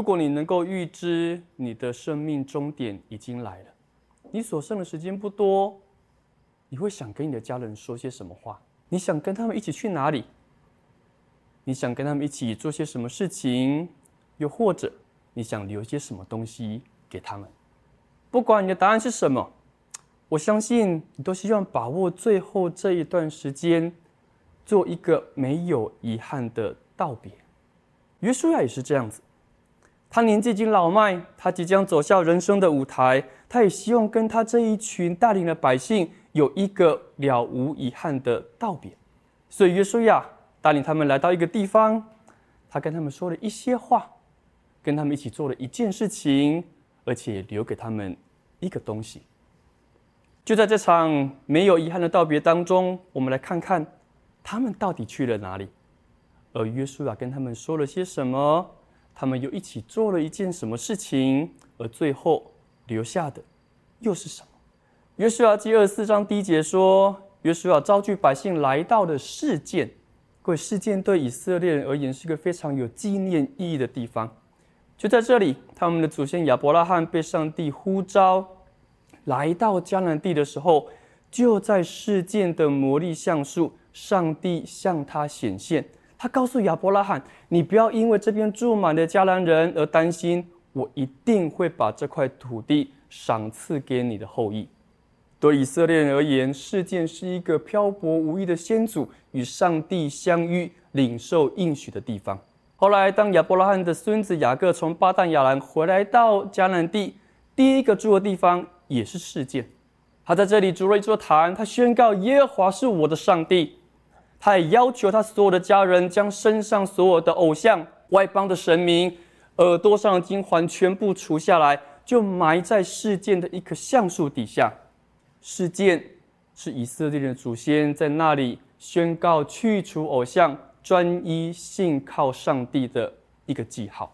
如果你能够预知你的生命终点已经来了，你所剩的时间不多，你会想跟你的家人说些什么话？你想跟他们一起去哪里？你想跟他们一起做些什么事情？又或者你想留些什么东西给他们？不管你的答案是什么，我相信你都希望把握最后这一段时间，做一个没有遗憾的道别。约书亚也是这样子。他年纪已经老迈，他即将走向人生的舞台，他也希望跟他这一群带领的百姓有一个了无遗憾的道别。所以约书亚带领他们来到一个地方，他跟他们说了一些话，跟他们一起做了一件事情，而且留给他们一个东西。就在这场没有遗憾的道别当中，我们来看看他们到底去了哪里，而约书亚跟他们说了些什么。他们又一起做了一件什么事情，而最后留下的又是什么？约书亚记二十四章第一节说：“约书亚召集百姓来到了示剑。各位，事件对以色列人而言是一个非常有纪念意义的地方。就在这里，他们的祖先亚伯拉罕被上帝呼召来到迦南地的时候，就在事件的魔力橡树，上帝向他显现。”他告诉亚伯拉罕：“你不要因为这边住满了迦南人而担心，我一定会把这块土地赏赐给你的后裔。”对以色列人而言，示剑是一个漂泊无依的先祖与上帝相遇、领受应许的地方。后来，当亚伯拉罕的孙子雅各从巴旦亚兰回来到迦南地，第一个住的地方也是示剑。他在这里筑了一座坛，他宣告：“耶和华是我的上帝。”他也要求他所有的家人将身上所有的偶像、外邦的神明、耳朵上的金环全部除下来，就埋在事件的一棵橡树底下。事件是以色列人的祖先在那里宣告去除偶像、专一信靠上帝的一个记号。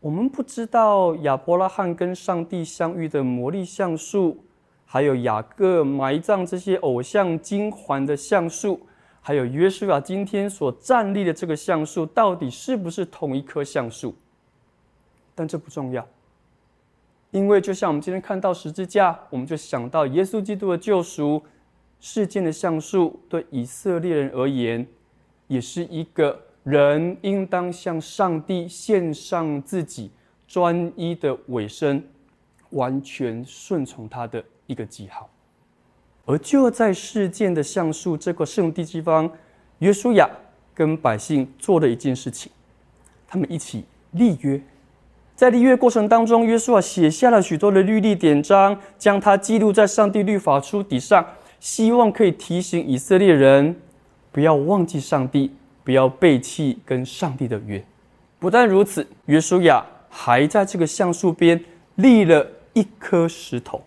我们不知道亚伯拉罕跟上帝相遇的魔力橡树，还有雅各埋葬这些偶像金环的橡树。还有约书亚今天所站立的这个橡树，到底是不是同一棵橡树？但这不重要，因为就像我们今天看到十字架，我们就想到耶稣基督的救赎。事件的橡树对以色列人而言，也是一个人应当向上帝献上自己专一的委身，完全顺从他的一个记号。而就在事件的橡树这个圣地之方，约书亚跟百姓做了一件事情，他们一起立约。在立约过程当中，约书亚写下了许多的律例典章，将它记录在上帝律法书底上，希望可以提醒以色列人不要忘记上帝，不要背弃跟上帝的约。不但如此，约书亚还在这个橡树边立了一颗石头。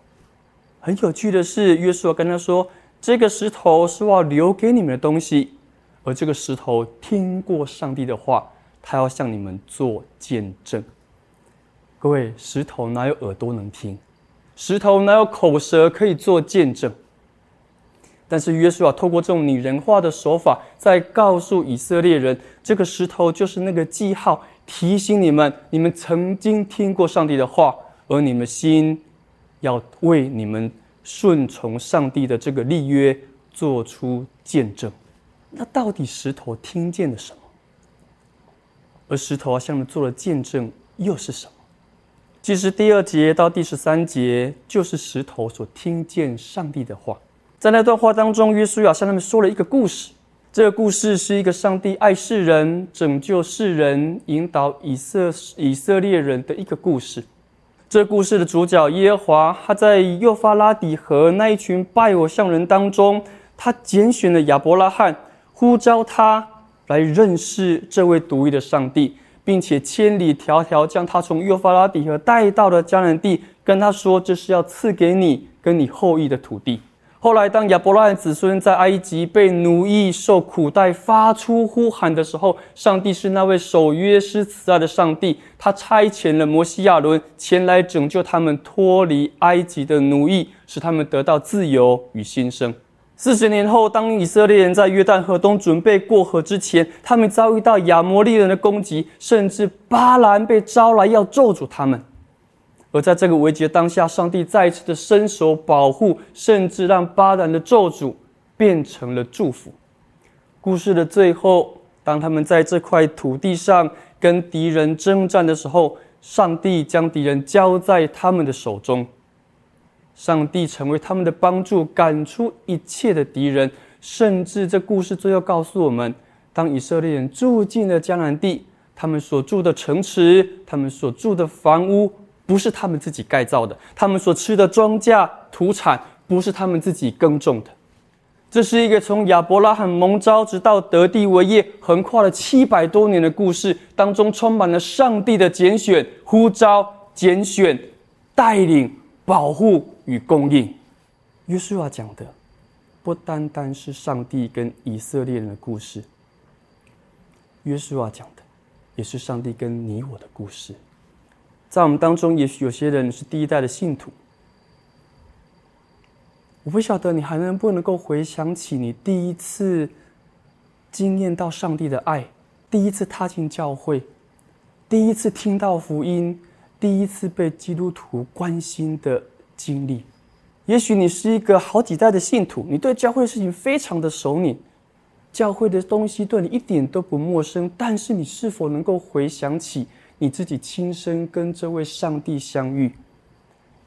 很有趣的是，约书亚跟他说：“这个石头是我要留给你们的东西，而这个石头听过上帝的话，他要向你们做见证。”各位，石头哪有耳朵能听？石头哪有口舌可以做见证？但是约书亚透过这种拟人化的手法，在告诉以色列人，这个石头就是那个记号，提醒你们：你们曾经听过上帝的话，而你们心。要为你们顺从上帝的这个立约做出见证。那到底石头听见了什么？而石头啊向他们做了见证又是什么？其实第二节到第十三节就是石头所听见上帝的话。在那段话当中，约书亚向他们说了一个故事。这个故事是一个上帝爱世人、拯救世人、引导以色以色列人的一个故事。这故事的主角耶和华，他在幼发拉底河那一群拜偶像人当中，他拣选了亚伯拉罕，呼召他来认识这位独一的上帝，并且千里迢迢将他从幼发拉底河带到了迦南地，跟他说：“这是要赐给你跟你后裔的土地。”后来，当亚伯拉罕子孙在埃及被奴役、受苦待、发出呼喊的时候，上帝是那位守约施慈爱的上帝，他差遣了摩西亚伦前来拯救他们脱离埃及的奴役，使他们得到自由与新生。四十年后，当以色列人在约旦河东准备过河之前，他们遭遇到亚摩利人的攻击，甚至巴兰被招来要咒诅他们。而在这个危机的当下，上帝再一次的伸手保护，甚至让巴兰的咒诅变成了祝福。故事的最后，当他们在这块土地上跟敌人征战的时候，上帝将敌人交在他们的手中，上帝成为他们的帮助，赶出一切的敌人。甚至这故事最后告诉我们，当以色列人住进了迦南地，他们所住的城池，他们所住的房屋。不是他们自己盖造的，他们所吃的庄稼土产不是他们自己耕种的。这是一个从亚伯拉罕蒙召直到得地为业，横跨了七百多年的故事，当中充满了上帝的拣选、呼召、拣选、带领、保护与供应。约书亚讲的不单单是上帝跟以色列人的故事，约书亚讲的也是上帝跟你我的故事。在我们当中，也许有些人是第一代的信徒。我不晓得你还能不能够回想起你第一次经验到上帝的爱，第一次踏进教会，第一次听到福音，第一次被基督徒关心的经历。也许你是一个好几代的信徒，你对教会的事情非常的熟稔，教会的东西对你一点都不陌生。但是你是否能够回想起？你自己亲身跟这位上帝相遇，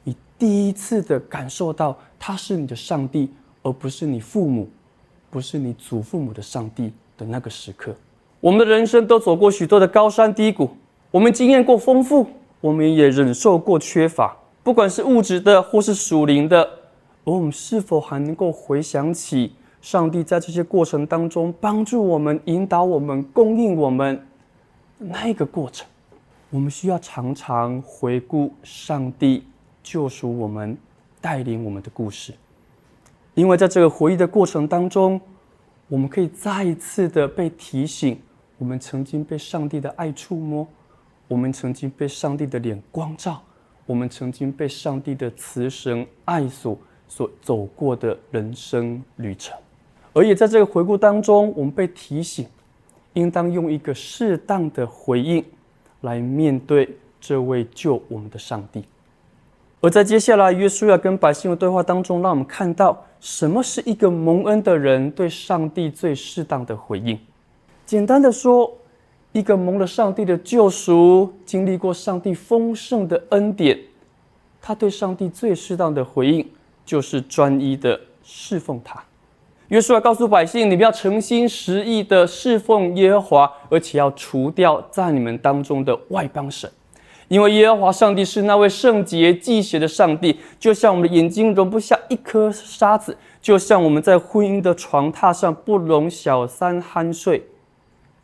你第一次的感受到他是你的上帝，而不是你父母，不是你祖父母的上帝的那个时刻。我们的人生都走过许多的高山低谷，我们经验过丰富，我们也忍受过缺乏，不管是物质的或是属灵的。而我们是否还能够回想起上帝在这些过程当中帮助我们、引导我们、供应我们那个过程？我们需要常常回顾上帝救赎我们、带领我们的故事，因为在这个回忆的过程当中，我们可以再一次的被提醒：我们曾经被上帝的爱触摸，我们曾经被上帝的脸光照，我们曾经被上帝的慈神爱所所走过的人生旅程。而也在这个回顾当中，我们被提醒，应当用一个适当的回应。来面对这位救我们的上帝，而在接下来约书亚跟百姓的对话当中，让我们看到什么是一个蒙恩的人对上帝最适当的回应。简单的说，一个蒙了上帝的救赎，经历过上帝丰盛的恩典，他对上帝最适当的回应就是专一的侍奉他。约书亚告诉百姓：“你们要诚心实意的侍奉耶和华，而且要除掉在你们当中的外邦神，因为耶和华上帝是那位圣洁忌邪的上帝。就像我们的眼睛容不下一颗沙子，就像我们在婚姻的床榻上不容小三酣睡，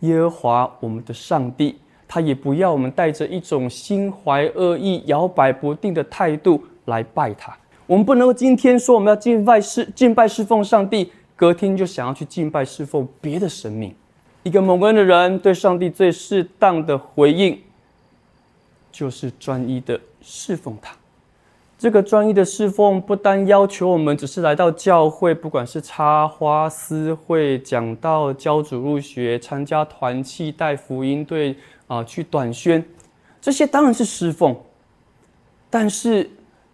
耶和华我们的上帝，他也不要我们带着一种心怀恶意、摇摆不定的态度来拜他。我们不能够今天说我们要敬拜侍敬拜侍奉上帝。”隔天就想要去敬拜侍奉别的神明，一个蒙恩的人对上帝最适当的回应，就是专一的侍奉他。这个专一的侍奉不单要求我们只是来到教会，不管是插花、私会、讲道、教主入学、参加团契、带福音队啊，去短宣，这些当然是侍奉。但是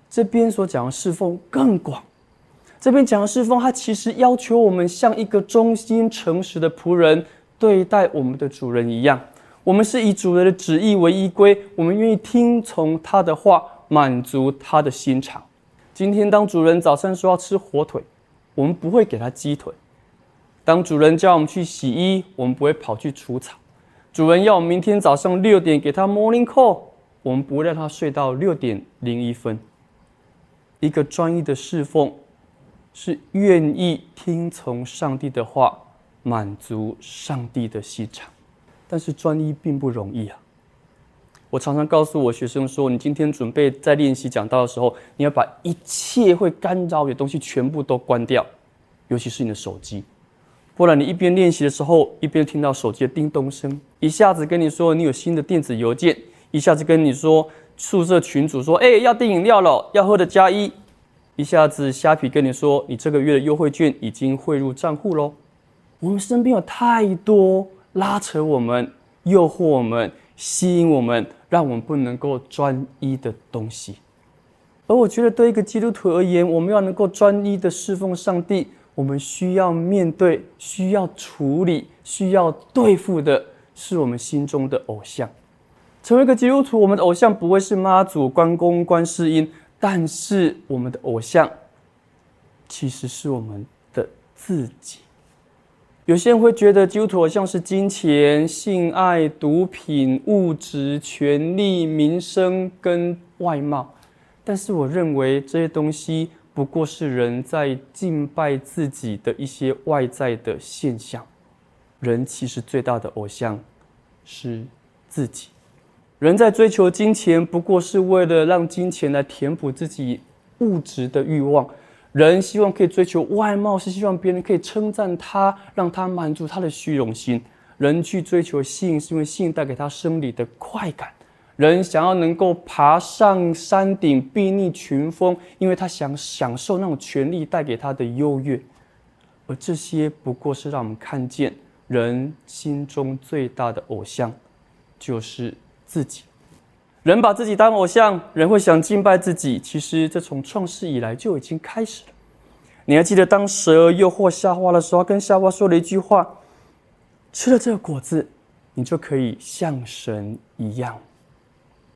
这边所讲的侍奉更广。这边讲的侍奉，他其实要求我们像一个忠心诚实的仆人对待我们的主人一样。我们是以主人的旨意为依归，我们愿意听从他的话，满足他的心肠。今天，当主人早上说要吃火腿，我们不会给他鸡腿；当主人叫我们去洗衣，我们不会跑去除草；主人要我们明天早上六点给他 morning call，我们不会让他睡到六点零一分。一个专一的侍奉。是愿意听从上帝的话，满足上帝的心肠，但是专一并不容易啊。我常常告诉我学生说，你今天准备在练习讲道的时候，你要把一切会干扰你的东西全部都关掉，尤其是你的手机，不然你一边练习的时候，一边听到手机的叮咚声，一下子跟你说你有新的电子邮件，一下子跟你说宿舍群组说，哎，要订饮料了，要喝的加一，一下子虾皮跟你说你这个月的优惠券已经汇入账户喽。我们身边有太多拉扯我们、诱惑我们、吸引我们。让我们不能够专一的东西，而我觉得对一个基督徒而言，我们要能够专一的侍奉上帝，我们需要面对、需要处理、需要对付的是我们心中的偶像。成为一个基督徒，我们的偶像不会是妈祖、关公、观世音，但是我们的偶像其实是我们的自己。有些人会觉得基督徒好像是金钱、性爱、毒品、物质、权力、名声跟外貌，但是我认为这些东西不过是人在敬拜自己的一些外在的现象。人其实最大的偶像是自己。人在追求金钱，不过是为了让金钱来填补自己物质的欲望。人希望可以追求外貌，是希望别人可以称赞他，让他满足他的虚荣心。人去追求性，是因为性带给他生理的快感。人想要能够爬上山顶，避逆群峰，因为他想享受那种权力带给他的优越。而这些不过是让我们看见人心中最大的偶像，就是自己。人把自己当偶像，人会想敬拜自己。其实这从创世以来就已经开始了。你还记得当蛇诱惑夏娃的时候，跟夏娃说了一句话：“吃了这个果子，你就可以像神一样。”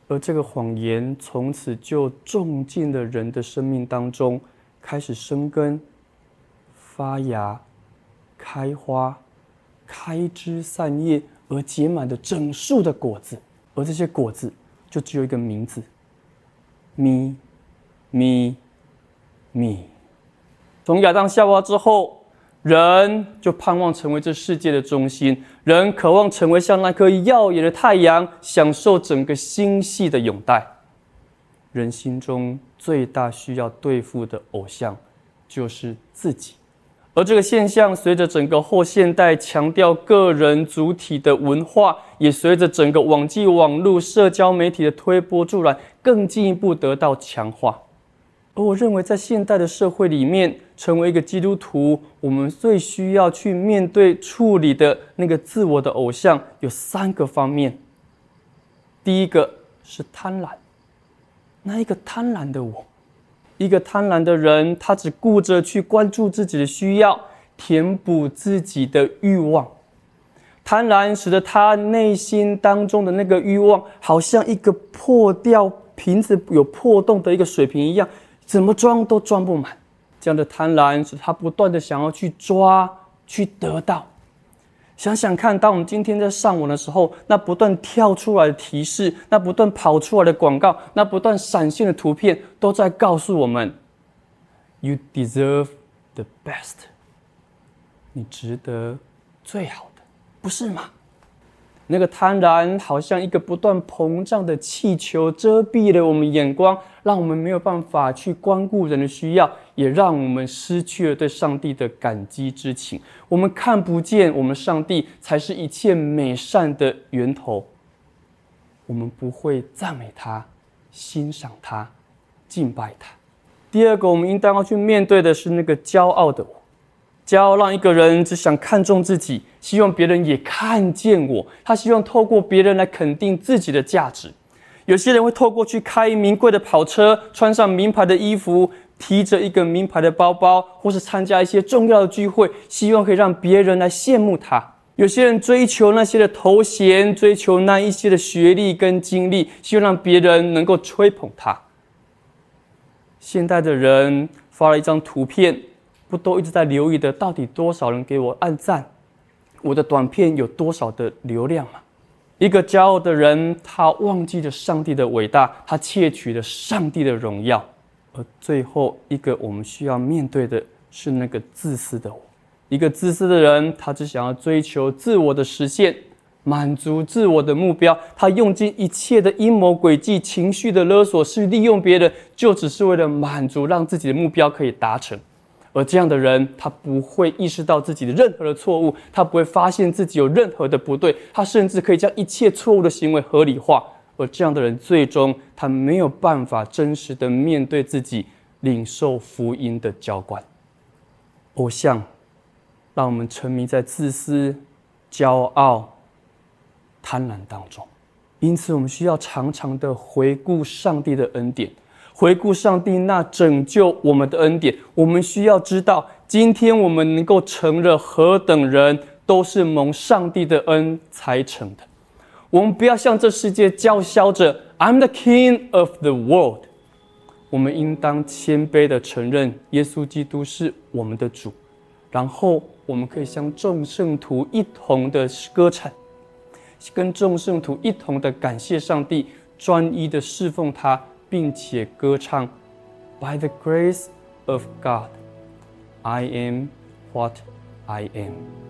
而这个谎言从此就种进了人的生命当中，开始生根、发芽、开花、开枝散叶，而结满了整树的果子。而这些果子。就只有一个名字，咪咪咪。从亚当夏娃之后，人就盼望成为这世界的中心，人渴望成为像那颗耀眼的太阳，享受整个星系的拥戴。人心中最大需要对付的偶像，就是自己。而这个现象，随着整个后现代强调个人主体的文化，也随着整个网际网络社交媒体的推波助澜，更进一步得到强化。而我认为，在现代的社会里面，成为一个基督徒，我们最需要去面对处理的那个自我的偶像，有三个方面。第一个是贪婪，那一个贪婪的我。一个贪婪的人，他只顾着去关注自己的需要，填补自己的欲望。贪婪使得他内心当中的那个欲望，好像一个破掉瓶子有破洞的一个水瓶一样，怎么装都装不满。这样的贪婪使他不断的想要去抓，去得到。想想看，当我们今天在上网的时候，那不断跳出来的提示，那不断跑出来的广告，那不断闪现的图片，都在告诉我们：“You deserve the best。”你值得最好的，不是吗？那个贪婪好像一个不断膨胀的气球，遮蔽了我们眼光，让我们没有办法去关顾人的需要，也让我们失去了对上帝的感激之情。我们看不见，我们上帝才是一切美善的源头。我们不会赞美他、欣赏他、敬拜他。第二个，我们应当要去面对的是那个骄傲的我。骄傲让一个人只想看重自己，希望别人也看见我。他希望透过别人来肯定自己的价值。有些人会透过去开名贵的跑车，穿上名牌的衣服，提着一个名牌的包包，或是参加一些重要的聚会，希望可以让别人来羡慕他。有些人追求那些的头衔，追求那一些的学历跟经历，希望让别人能够吹捧他。现代的人发了一张图片。不都一直在留意的，到底多少人给我按赞？我的短片有多少的流量吗？一个骄傲的人，他忘记了上帝的伟大，他窃取了上帝的荣耀。而最后一个我们需要面对的是那个自私的我。一个自私的人，他只想要追求自我的实现，满足自我的目标，他用尽一切的阴谋诡计、情绪的勒索，是利用别人，就只是为了满足，让自己的目标可以达成。而这样的人，他不会意识到自己的任何的错误，他不会发现自己有任何的不对，他甚至可以将一切错误的行为合理化。而这样的人，最终他没有办法真实的面对自己，领受福音的浇灌。偶像，让我们沉迷在自私、骄傲、贪婪当中。因此，我们需要常常的回顾上帝的恩典，回顾上帝那拯救我们的恩典。我们需要知道，今天我们能够成了何等人，都是蒙上帝的恩才成的。我们不要向这世界叫嚣着 "I'm the King of the world"。我们应当谦卑的承认耶稣基督是我们的主，然后我们可以向众圣徒一同的歌唱，跟众圣徒一同的感谢上帝，专一的侍奉他，并且歌唱：By the grace of God, I am what I am。